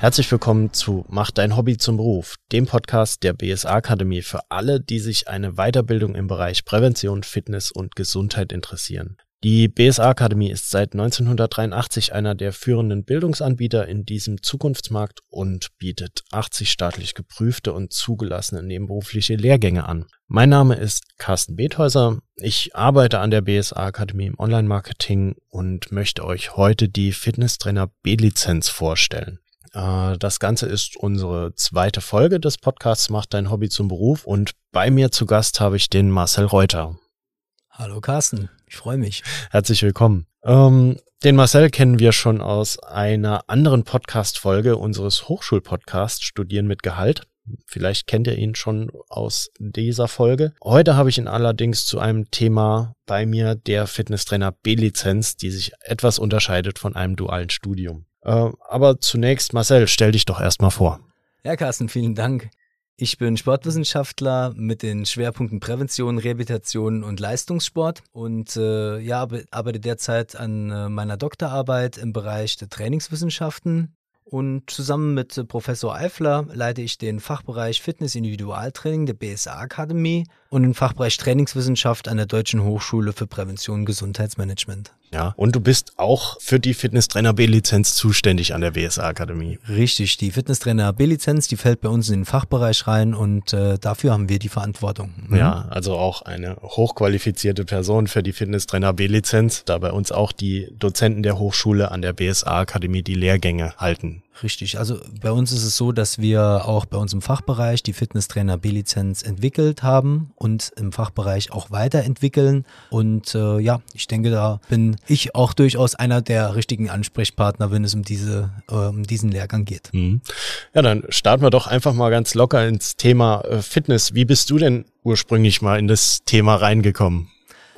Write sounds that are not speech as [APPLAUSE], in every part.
Herzlich willkommen zu Mach dein Hobby zum Beruf, dem Podcast der BSA Akademie für alle, die sich eine Weiterbildung im Bereich Prävention, Fitness und Gesundheit interessieren. Die BSA Akademie ist seit 1983 einer der führenden Bildungsanbieter in diesem Zukunftsmarkt und bietet 80 staatlich geprüfte und zugelassene nebenberufliche Lehrgänge an. Mein Name ist Carsten Bethäuser. Ich arbeite an der BSA Akademie im Online-Marketing und möchte euch heute die Fitnesstrainer B-Lizenz vorstellen. Äh, das Ganze ist unsere zweite Folge des Podcasts Macht dein Hobby zum Beruf und bei mir zu Gast habe ich den Marcel Reuter. Hallo Carsten, ich freue mich. Herzlich willkommen. Ähm, den Marcel kennen wir schon aus einer anderen Podcast-Folge unseres Hochschulpodcasts Studieren mit Gehalt. Vielleicht kennt ihr ihn schon aus dieser Folge. Heute habe ich ihn allerdings zu einem Thema bei mir, der Fitnesstrainer B-Lizenz, die sich etwas unterscheidet von einem dualen Studium. Äh, aber zunächst, Marcel, stell dich doch erstmal vor. Ja, Carsten, vielen Dank. Ich bin Sportwissenschaftler mit den Schwerpunkten Prävention, Rehabilitation und Leistungssport und äh, ja, arbeite derzeit an äh, meiner Doktorarbeit im Bereich der Trainingswissenschaften und zusammen mit Professor Eifler leite ich den Fachbereich Fitness Individualtraining der BSA Akademie und den Fachbereich Trainingswissenschaft an der Deutschen Hochschule für Prävention und Gesundheitsmanagement. Ja, und du bist auch für die Fitnesstrainer B-Lizenz zuständig an der BSA Akademie. Richtig, die Fitnesstrainer B-Lizenz, die fällt bei uns in den Fachbereich rein und äh, dafür haben wir die Verantwortung. Mhm. Ja, also auch eine hochqualifizierte Person für die Fitnesstrainer B-Lizenz, da bei uns auch die Dozenten der Hochschule an der BSA Akademie die Lehrgänge halten. Richtig, also bei uns ist es so, dass wir auch bei uns im Fachbereich die Fitnesstrainer B-Lizenz entwickelt haben und im Fachbereich auch weiterentwickeln. Und äh, ja, ich denke, da bin ich auch durchaus einer der richtigen Ansprechpartner, wenn es um, diese, äh, um diesen Lehrgang geht. Mhm. Ja, dann starten wir doch einfach mal ganz locker ins Thema äh, Fitness. Wie bist du denn ursprünglich mal in das Thema reingekommen?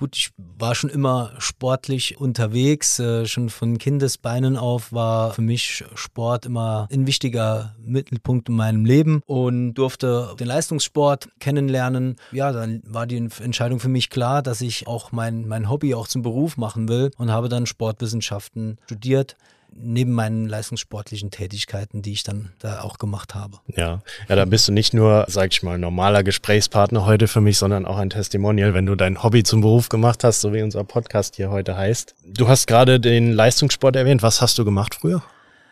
Gut, ich war schon immer sportlich unterwegs. Äh, schon von Kindesbeinen auf war für mich Sport immer ein wichtiger Mittelpunkt in meinem Leben und durfte den Leistungssport kennenlernen. Ja, dann war die Entscheidung für mich klar, dass ich auch mein, mein Hobby auch zum Beruf machen will und habe dann Sportwissenschaften studiert neben meinen leistungssportlichen Tätigkeiten, die ich dann da auch gemacht habe. Ja, ja, da bist du nicht nur, sag ich mal, normaler Gesprächspartner heute für mich, sondern auch ein Testimonial, wenn du dein Hobby zum Beruf gemacht hast, so wie unser Podcast hier heute heißt. Du hast gerade den Leistungssport erwähnt. Was hast du gemacht früher?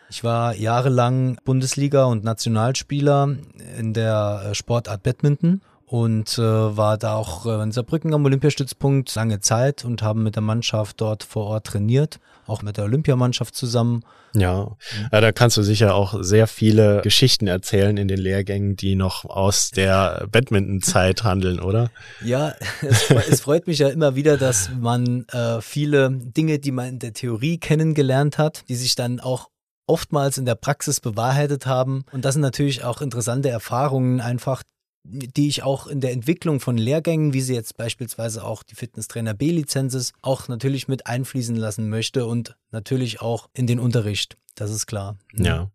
Ich war jahrelang Bundesliga und Nationalspieler in der äh, Sportart Badminton und äh, war da auch äh, in Saarbrücken am Olympiastützpunkt lange Zeit und haben mit der Mannschaft dort vor Ort trainiert, auch mit der Olympiamannschaft zusammen. Ja, ja da kannst du sicher auch sehr viele Geschichten erzählen in den Lehrgängen, die noch aus der Badminton-Zeit handeln, oder? Ja, [LAUGHS] es, es, freut mich ja immer wieder, dass man äh, viele Dinge, die man in der Theorie kennengelernt hat, die sich dann auch oftmals in der Praxis bewahrheitet haben. Und das sind natürlich auch interessante Erfahrungen, einfach die ich auch in der Entwicklung von Lehrgängen, wie sie jetzt beispielsweise auch die Fitnesstrainer B-Lizenz ist, auch natürlich mit einfließen lassen möchte und natürlich auch in den Unterricht. Das ist klar. Ja.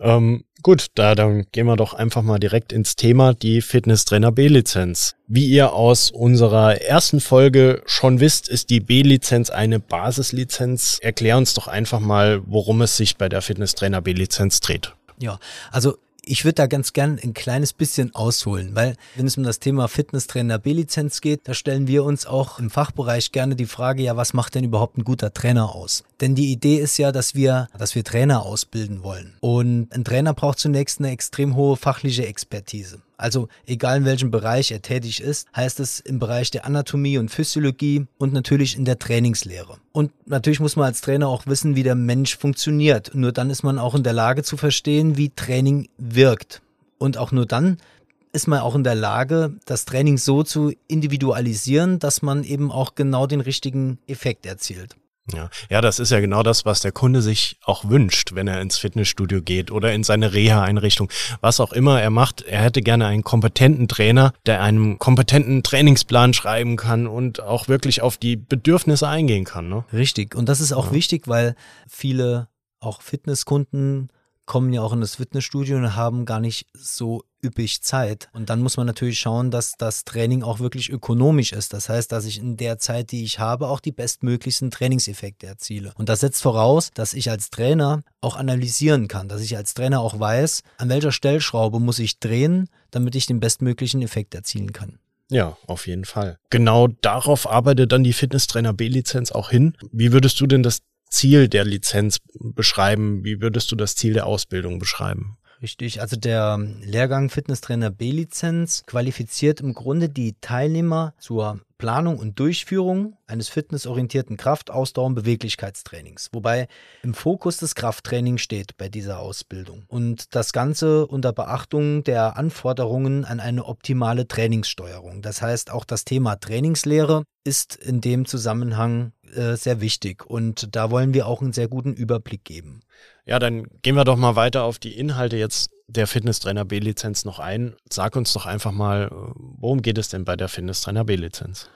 Ähm, gut, da dann gehen wir doch einfach mal direkt ins Thema, die Fitnesstrainer B-Lizenz. Wie ihr aus unserer ersten Folge schon wisst, ist die B-Lizenz eine Basislizenz. Erklär uns doch einfach mal, worum es sich bei der Fitnesstrainer B-Lizenz dreht. Ja, also ich würde da ganz gern ein kleines bisschen ausholen, weil wenn es um das Thema Fitnesstrainer B-Lizenz geht, da stellen wir uns auch im Fachbereich gerne die Frage, ja, was macht denn überhaupt ein guter Trainer aus? Denn die Idee ist ja, dass wir, dass wir Trainer ausbilden wollen. Und ein Trainer braucht zunächst eine extrem hohe fachliche Expertise. Also egal in welchem Bereich er tätig ist, heißt es im Bereich der Anatomie und Physiologie und natürlich in der Trainingslehre. Und natürlich muss man als Trainer auch wissen, wie der Mensch funktioniert. Nur dann ist man auch in der Lage zu verstehen, wie Training wirkt. Und auch nur dann ist man auch in der Lage, das Training so zu individualisieren, dass man eben auch genau den richtigen Effekt erzielt. Ja. ja, das ist ja genau das, was der Kunde sich auch wünscht, wenn er ins Fitnessstudio geht oder in seine Reha-Einrichtung. Was auch immer er macht, er hätte gerne einen kompetenten Trainer, der einen kompetenten Trainingsplan schreiben kann und auch wirklich auf die Bedürfnisse eingehen kann. Ne? Richtig. Und das ist auch ja. wichtig, weil viele auch Fitnesskunden kommen ja auch in das Fitnessstudio und haben gar nicht so üppig Zeit. Und dann muss man natürlich schauen, dass das Training auch wirklich ökonomisch ist. Das heißt, dass ich in der Zeit, die ich habe, auch die bestmöglichsten Trainingseffekte erziele. Und das setzt voraus, dass ich als Trainer auch analysieren kann, dass ich als Trainer auch weiß, an welcher Stellschraube muss ich drehen, damit ich den bestmöglichen Effekt erzielen kann. Ja, auf jeden Fall. Genau darauf arbeitet dann die Fitnesstrainer B-Lizenz auch hin. Wie würdest du denn das Ziel der Lizenz beschreiben? Wie würdest du das Ziel der Ausbildung beschreiben? Richtig, also der Lehrgang Fitnesstrainer B-Lizenz qualifiziert im Grunde die Teilnehmer zur Planung und Durchführung eines fitnessorientierten Kraft-, Ausdauer- und Beweglichkeitstrainings, wobei im Fokus des Krafttraining steht bei dieser Ausbildung. Und das Ganze unter Beachtung der Anforderungen an eine optimale Trainingssteuerung. Das heißt, auch das Thema Trainingslehre ist in dem Zusammenhang äh, sehr wichtig und da wollen wir auch einen sehr guten Überblick geben. Ja, dann gehen wir doch mal weiter auf die Inhalte jetzt der Fitnesstrainer B-Lizenz noch ein. Sag uns doch einfach mal, worum geht es denn bei der Fitnesstrainer B-Lizenz?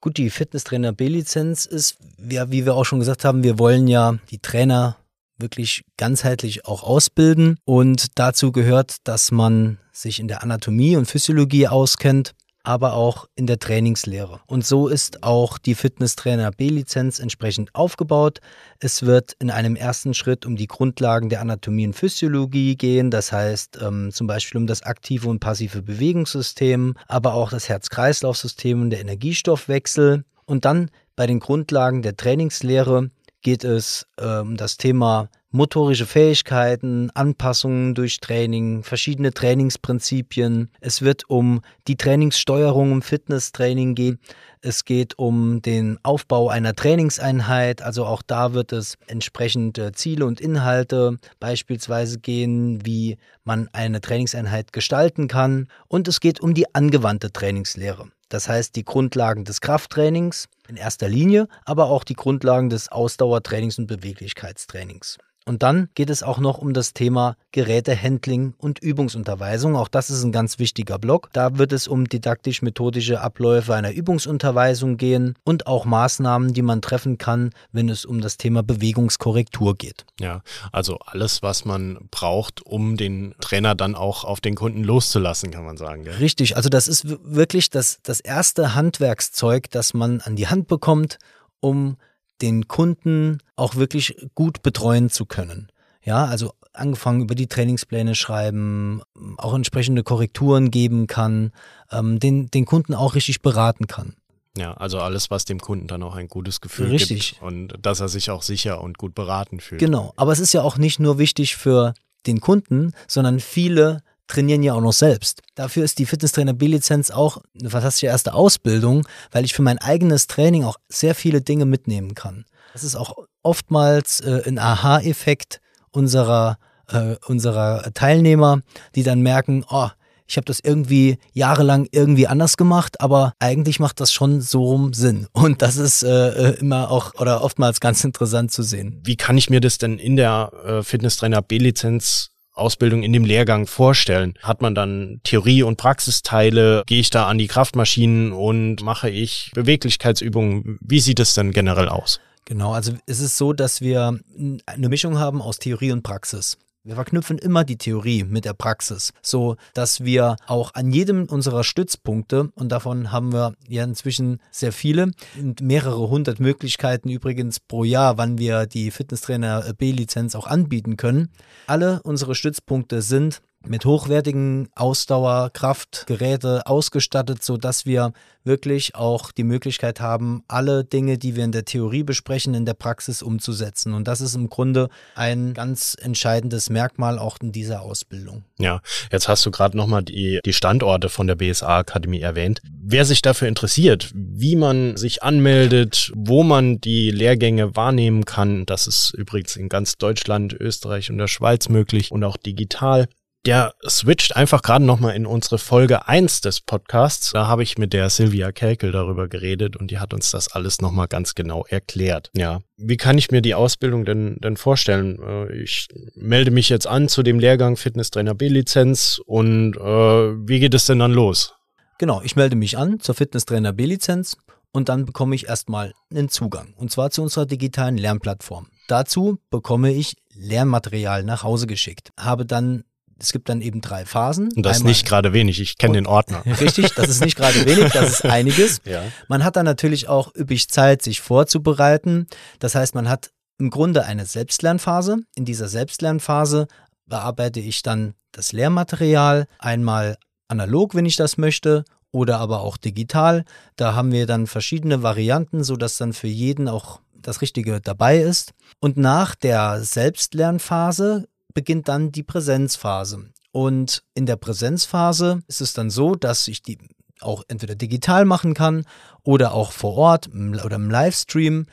Gut, die Fitnesstrainer B-Lizenz ist, ja, wie wir auch schon gesagt haben, wir wollen ja die Trainer wirklich ganzheitlich auch ausbilden und dazu gehört, dass man sich in der Anatomie und Physiologie auskennt, aber auch in der Trainingslehre. Und so ist auch die Fitnesstrainer B-Lizenz entsprechend aufgebaut. Es wird in einem ersten Schritt um die Grundlagen der Anatomie und Physiologie gehen, das heißt ähm, zum Beispiel um das aktive und passive Bewegungssystem, aber auch das Herz-Kreislauf-System und der Energiestoffwechsel. Und dann bei den Grundlagen der Trainingslehre geht es äh, um das Thema motorische Fähigkeiten, Anpassungen durch Training, verschiedene Trainingsprinzipien. Es wird um die Trainingssteuerung im Fitnesstraining gehen. Es geht um den Aufbau einer Trainingseinheit. Also auch da wird es entsprechende Ziele und Inhalte beispielsweise gehen, wie man eine Trainingseinheit gestalten kann. Und es geht um die angewandte Trainingslehre. Das heißt, die Grundlagen des Krafttrainings in erster Linie, aber auch die Grundlagen des Ausdauertrainings und Beweglichkeitstrainings. Und dann geht es auch noch um das Thema Gerätehandling und Übungsunterweisung. Auch das ist ein ganz wichtiger Block. Da wird es um didaktisch-methodische Abläufe einer Übungsunterweisung gehen und auch Maßnahmen, die man treffen kann, wenn es um das Thema Bewegungskorrektur geht. Ja, also alles, was man braucht, um den Trainer dann auch auf den Kunden loszulassen, kann man sagen. Gell? Richtig, also das ist wirklich das, das erste Handwerkszeug, das man an die Hand bekommt, um den Kunden auch wirklich gut betreuen zu können. Ja, also angefangen über die Trainingspläne schreiben, auch entsprechende Korrekturen geben kann, ähm, den, den Kunden auch richtig beraten kann. Ja, also alles, was dem Kunden dann auch ein gutes Gefühl Richtig. gibt und dass er sich auch sicher und gut beraten fühlt. Genau, aber es ist ja auch nicht nur wichtig für den Kunden, sondern viele trainieren ja auch noch selbst. Dafür ist die Fitnesstrainer B-Lizenz auch eine fantastische erste Ausbildung, weil ich für mein eigenes Training auch sehr viele Dinge mitnehmen kann. Das ist auch oftmals äh, ein Aha-Effekt unserer, äh, unserer Teilnehmer, die dann merken, oh, ich habe das irgendwie jahrelang irgendwie anders gemacht, aber eigentlich macht das schon so rum Sinn. Und das ist äh, äh immer auch oder oftmals ganz interessant zu sehen. Wie kann ich mir das denn in der äh, Fitnesstrainer B-Lizenz Ausbildung in dem Lehrgang vorstellen? Hat man dann Theorie- und Praxisteile? Gehe ich da an die Kraftmaschinen und mache ich Beweglichkeitsübungen? Wie sieht es denn generell aus? Genau, also es ist so, dass wir eine Mischung haben aus Theorie und Praxis. Wir verknüpfen immer die Theorie mit der Praxis, so dass wir auch an jedem unserer Stützpunkte, und davon haben wir ja inzwischen sehr viele, mehrere hundert Möglichkeiten übrigens pro Jahr, wann wir die Fitnesstrainer B-Lizenz auch anbieten können. Alle unsere Stützpunkte sind mit hochwertigen Ausdauerkraftgeräte ausgestattet, so dass wir wirklich auch die Möglichkeit haben, alle Dinge, die wir in der Theorie besprechen, in der Praxis umzusetzen. Und das ist im Grunde ein ganz entscheidendes Merkmal auch in dieser Ausbildung. Ja, jetzt hast du gerade nochmal die, die Standorte von der BSA-Akademie erwähnt. Wer sich dafür interessiert, wie man sich anmeldet, wo man die Lehrgänge wahrnehmen kann, das ist übrigens in ganz Deutschland, Österreich und der Schweiz möglich und auch digital der switcht einfach gerade nochmal in unsere Folge eins des Podcasts. Da habe ich mit der Silvia Kelkel darüber geredet und die hat uns das alles nochmal ganz genau erklärt. Ja, wie kann ich mir die Ausbildung denn, denn vorstellen? Äh, ich melde mich jetzt an zu dem Lehrgang Fitnesstrainer B-Lizenz und äh, wie geht es denn dann los? Genau, ich melde mich an zur Fitnesstrainer B-Lizenz und dann bekomme ich erstmal einen Zugang und zwar zu unserer digitalen Lernplattform. Dazu bekomme ich Lernmaterial nach Hause geschickt, habe dann es gibt dann eben drei Phasen. Und das ist nicht gerade wenig, ich kenne den Ordner. [LAUGHS] Richtig, das ist nicht gerade wenig, das ist einiges. [LAUGHS] Ja. Man hat dann natürlich auch üppig Zeit, sich vorzubereiten. Das heißt, man hat im Grunde eine Selbstlernphase. In dieser Selbstlernphase bearbeite ich dann das Lehrmaterial einmal analog, wenn ich das möchte, oder aber auch digital. Da haben wir dann verschiedene Varianten, sodass dann für jeden auch das Richtige dabei ist. Und nach der Selbstlernphase beginnt dann die Präsenzphase. Und in der Präsenzphase ist es dann so, dass ich die auch entweder digital machen kann oder auch vor Ort oder im Livestream.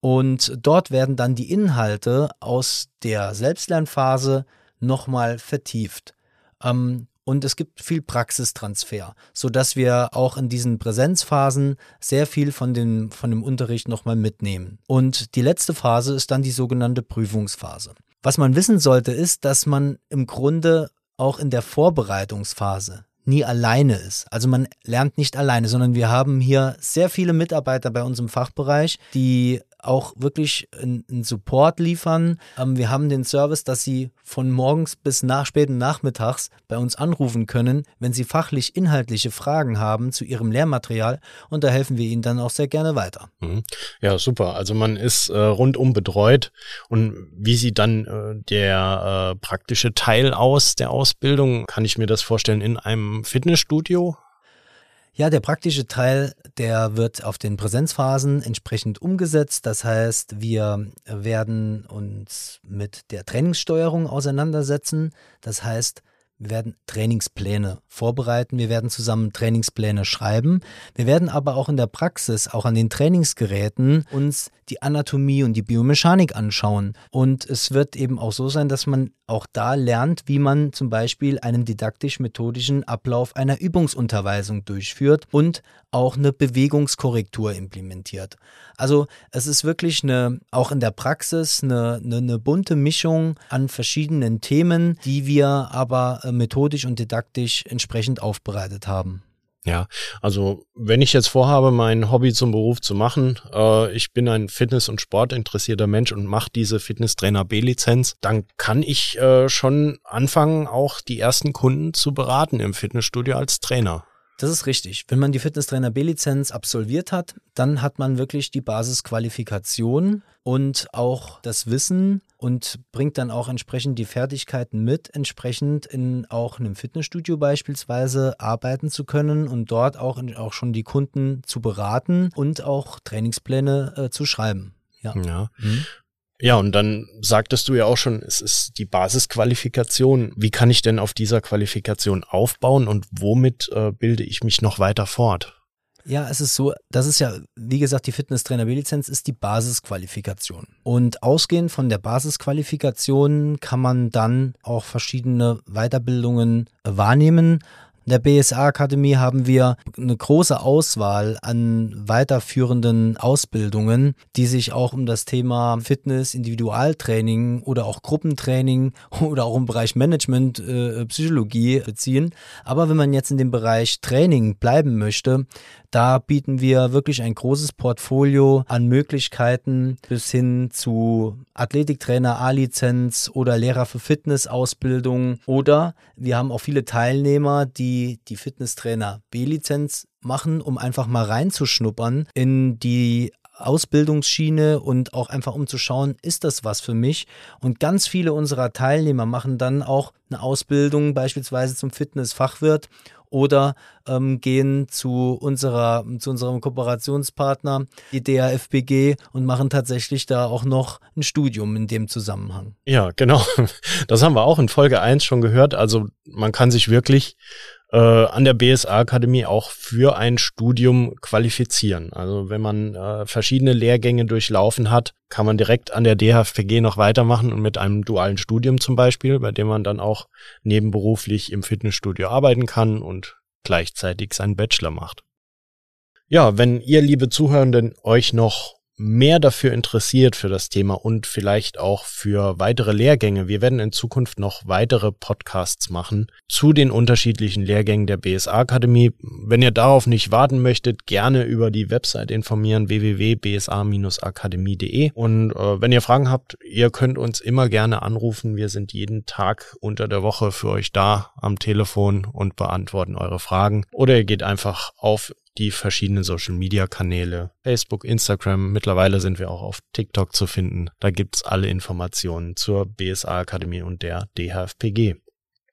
Und dort werden dann die Inhalte aus der Selbstlernphase nochmal vertieft. Ähm, und es gibt viel Praxistransfer, sodass wir auch in diesen Präsenzphasen sehr viel von dem, von dem Unterricht nochmal mitnehmen. Und die letzte Phase ist dann die sogenannte Prüfungsphase. Was man wissen sollte, ist, dass man im Grunde auch in der Vorbereitungsphase nie alleine ist. Also man lernt nicht alleine, sondern wir haben hier sehr viele Mitarbeiter bei uns im Fachbereich, die auch wirklich einen Support liefern. Ähm, wir haben den Service, dass Sie von morgens bis nach späten Nachmittags bei uns anrufen können, wenn Sie fachlich inhaltliche Fragen haben zu Ihrem Lehrmaterial und da helfen wir Ihnen dann auch sehr gerne weiter. Mhm. Ja, super. Also man ist äh, rundum betreut und wie sieht dann äh, der äh, praktische Teil aus der Ausbildung? Kann ich mir das vorstellen in einem Fitnessstudio? Ja, der praktische Teil, der wird auf den Präsenzphasen entsprechend umgesetzt. Das heißt, wir werden uns mit der Trainingssteuerung auseinandersetzen. Das heißt, wir werden Trainingspläne vorbereiten, wir werden zusammen Trainingspläne schreiben. Wir werden aber auch in der Praxis, auch an den Trainingsgeräten, uns die Anatomie und die Biomechanik anschauen. Und es wird eben auch so sein, dass man auch da lernt, wie man zum Beispiel einen didaktisch-methodischen Ablauf einer Übungsunterweisung durchführt und auch eine Bewegungskorrektur implementiert. Also es ist wirklich eine, auch in der Praxis eine, eine, eine bunte Mischung an verschiedenen Themen, die wir aber methodisch und didaktisch entsprechend aufbereitet haben. Ja, also wenn ich jetzt vorhabe, mein Hobby zum Beruf zu machen, äh, ich bin ein Fitness- und Sportinteressierter Mensch und mache diese Fitnesstrainer B-Lizenz, dann kann ich äh, schon anfangen, auch die ersten Kunden zu beraten im Fitnessstudio als Trainer. Das ist richtig. Wenn man die Fitnesstrainer B-Lizenz absolviert hat, dann hat man wirklich die Basisqualifikation und auch das Wissen und bringt dann auch entsprechend die Fertigkeiten mit, entsprechend in auch einem Fitnessstudio beispielsweise arbeiten zu können und dort auch, auch schon die Kunden zu beraten und auch Trainingspläne äh, zu schreiben. Ja. ja. Mhm. Ja, und dann sagtest du ja auch schon, es ist die Basisqualifikation. Wie kann ich denn auf dieser Qualifikation aufbauen und womit äh, bilde ich mich noch weiter fort? Ja, es ist so, das ist ja, wie gesagt, die Fitnesstrainer B-Lizenz ist die Basisqualifikation. Und ausgehend von der Basisqualifikation kann man dann auch verschiedene Weiterbildungen wahrnehmen der BSA-Akademie haben wir eine große Auswahl an weiterführenden Ausbildungen, die sich auch um das Thema Fitness, Individualtraining oder auch Gruppentraining [LAUGHS] oder auch im Bereich Management, äh, Psychologie beziehen. Aber wenn man jetzt in dem Bereich Training bleiben möchte, da bieten wir wirklich ein großes Portfolio an Möglichkeiten bis hin zu Athletiktrainer A-Lizenz oder Lehrer für Fitnessausbildung oder wir haben auch viele Teilnehmer, die die Fitnesstrainer B-Lizenz machen, um einfach mal reinzuschnuppern in die Ausbildungsschiene und auch einfach um zu schauen, ist das was für mich? Und ganz viele unserer Teilnehmer machen dann auch eine Ausbildung beispielsweise zum Fitnessfachwirt oder ähm, gehen zu unserer zu unserem Kooperationspartner die DAFBG und machen tatsächlich da auch noch ein Studium in dem Zusammenhang. Ja, genau. [LAUGHS] Das haben wir auch in Folge 1 schon gehört. Also man kann sich wirklich äh, an der BSA-Akademie auch für ein Studium qualifizieren. Also wenn man äh, verschiedene Lehrgänge durchlaufen hat, kann man direkt an der DHFPG noch weitermachen und mit einem dualen Studium zum Beispiel, bei dem man dann auch nebenberuflich im Fitnessstudio arbeiten kann und gleichzeitig seinen Bachelor macht. Ja, wenn ihr, liebe Zuhörenden, euch noch mehr dafür interessiert für das Thema und vielleicht auch für weitere Lehrgänge. Wir werden in Zukunft noch weitere Podcasts machen zu den unterschiedlichen Lehrgängen der BSA Akademie. Wenn ihr darauf nicht warten möchtet, gerne über die Website informieren www.bsa-akademie.de und äh, wenn ihr Fragen habt, ihr könnt uns immer gerne anrufen. Wir sind jeden Tag unter der Woche für euch da am Telefon und beantworten eure Fragen oder ihr geht einfach auf die verschiedenen Social-Media-Kanäle, Facebook, Instagram, mittlerweile sind wir auch auf TikTok zu finden. Da gibt's alle Informationen zur BSA-Akademie und der DHFPG.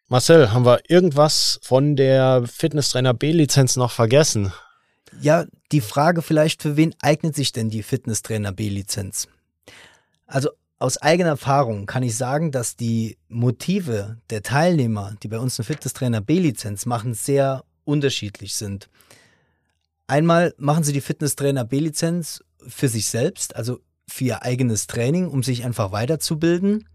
Marcel, haben wir irgendwas von der Fitnesstrainer B-Lizenz noch vergessen? Ja, die Frage vielleicht, für wen eignet sich denn die Fitnesstrainer B-Lizenz? Also aus eigener Erfahrung kann ich sagen, dass die Motive der Teilnehmer, die bei uns eine Fitnesstrainer B-Lizenz machen, sehr unterschiedlich sind. Einmal machen sie die Fitnesstrainer B-Lizenz für sich selbst, also für ihr eigenes Training, um sich einfach weiterzubilden.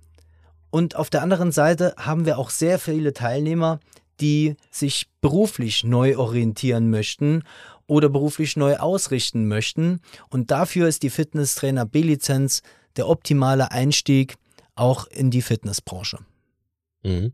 Und auf der anderen Seite haben wir auch sehr viele Teilnehmer, die sich beruflich neu orientieren möchten oder beruflich neu ausrichten möchten. Und dafür ist die Fitnesstrainer B-Lizenz der optimale Einstieg auch in die Fitnessbranche. Mhm.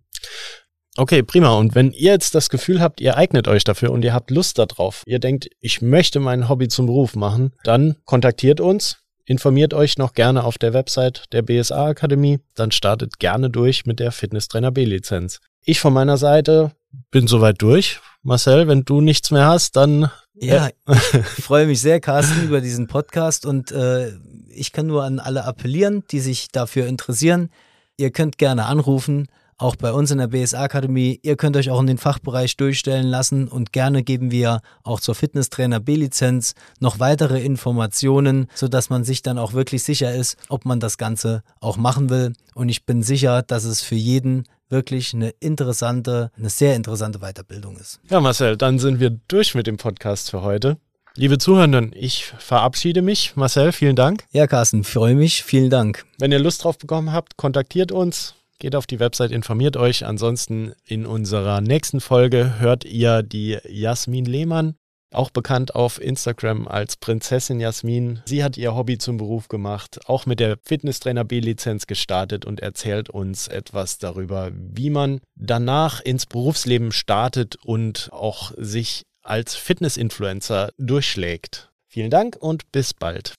Okay, prima. Und wenn ihr jetzt das Gefühl habt, ihr eignet euch dafür und ihr habt Lust darauf, ihr denkt, ich möchte mein Hobby zum Beruf machen, dann kontaktiert uns, informiert euch noch gerne auf der Website der BSA Akademie, dann startet gerne durch mit der Fitnesstrainer B-Lizenz. Ich von meiner Seite bin soweit durch. Marcel, wenn du nichts mehr hast, dann. Ja, [LAUGHS] ich freue mich sehr, Carsten, über diesen Podcast und äh, ich kann nur an alle appellieren, die sich dafür interessieren. Ihr könnt gerne anrufen auch bei uns in der BSA-Akademie. Ihr könnt euch auch in den Fachbereich durchstellen lassen und gerne geben wir auch zur Fitnesstrainer B-Lizenz noch weitere Informationen, sodass man sich dann auch wirklich sicher ist, ob man das Ganze auch machen will. Und ich bin sicher, dass es für jeden wirklich eine interessante, eine sehr interessante Weiterbildung ist. Ja, Marcel, dann sind wir durch mit dem Podcast für heute. Liebe Zuhörenden, ich verabschiede mich. Marcel, vielen Dank. Ja, Carsten, freue mich. Vielen Dank. Wenn ihr Lust drauf bekommen habt, kontaktiert uns. Geht auf die Website, informiert euch. Ansonsten in unserer nächsten Folge hört ihr die Jasmin Lehmann, auch bekannt auf Instagram als Prinzessin Jasmin. Sie hat ihr Hobby zum Beruf gemacht, auch mit der Fitnesstrainer B-Lizenz gestartet und erzählt uns etwas darüber, wie man danach ins Berufsleben startet und auch sich als Fitness-Influencer durchschlägt. Vielen Dank und bis bald.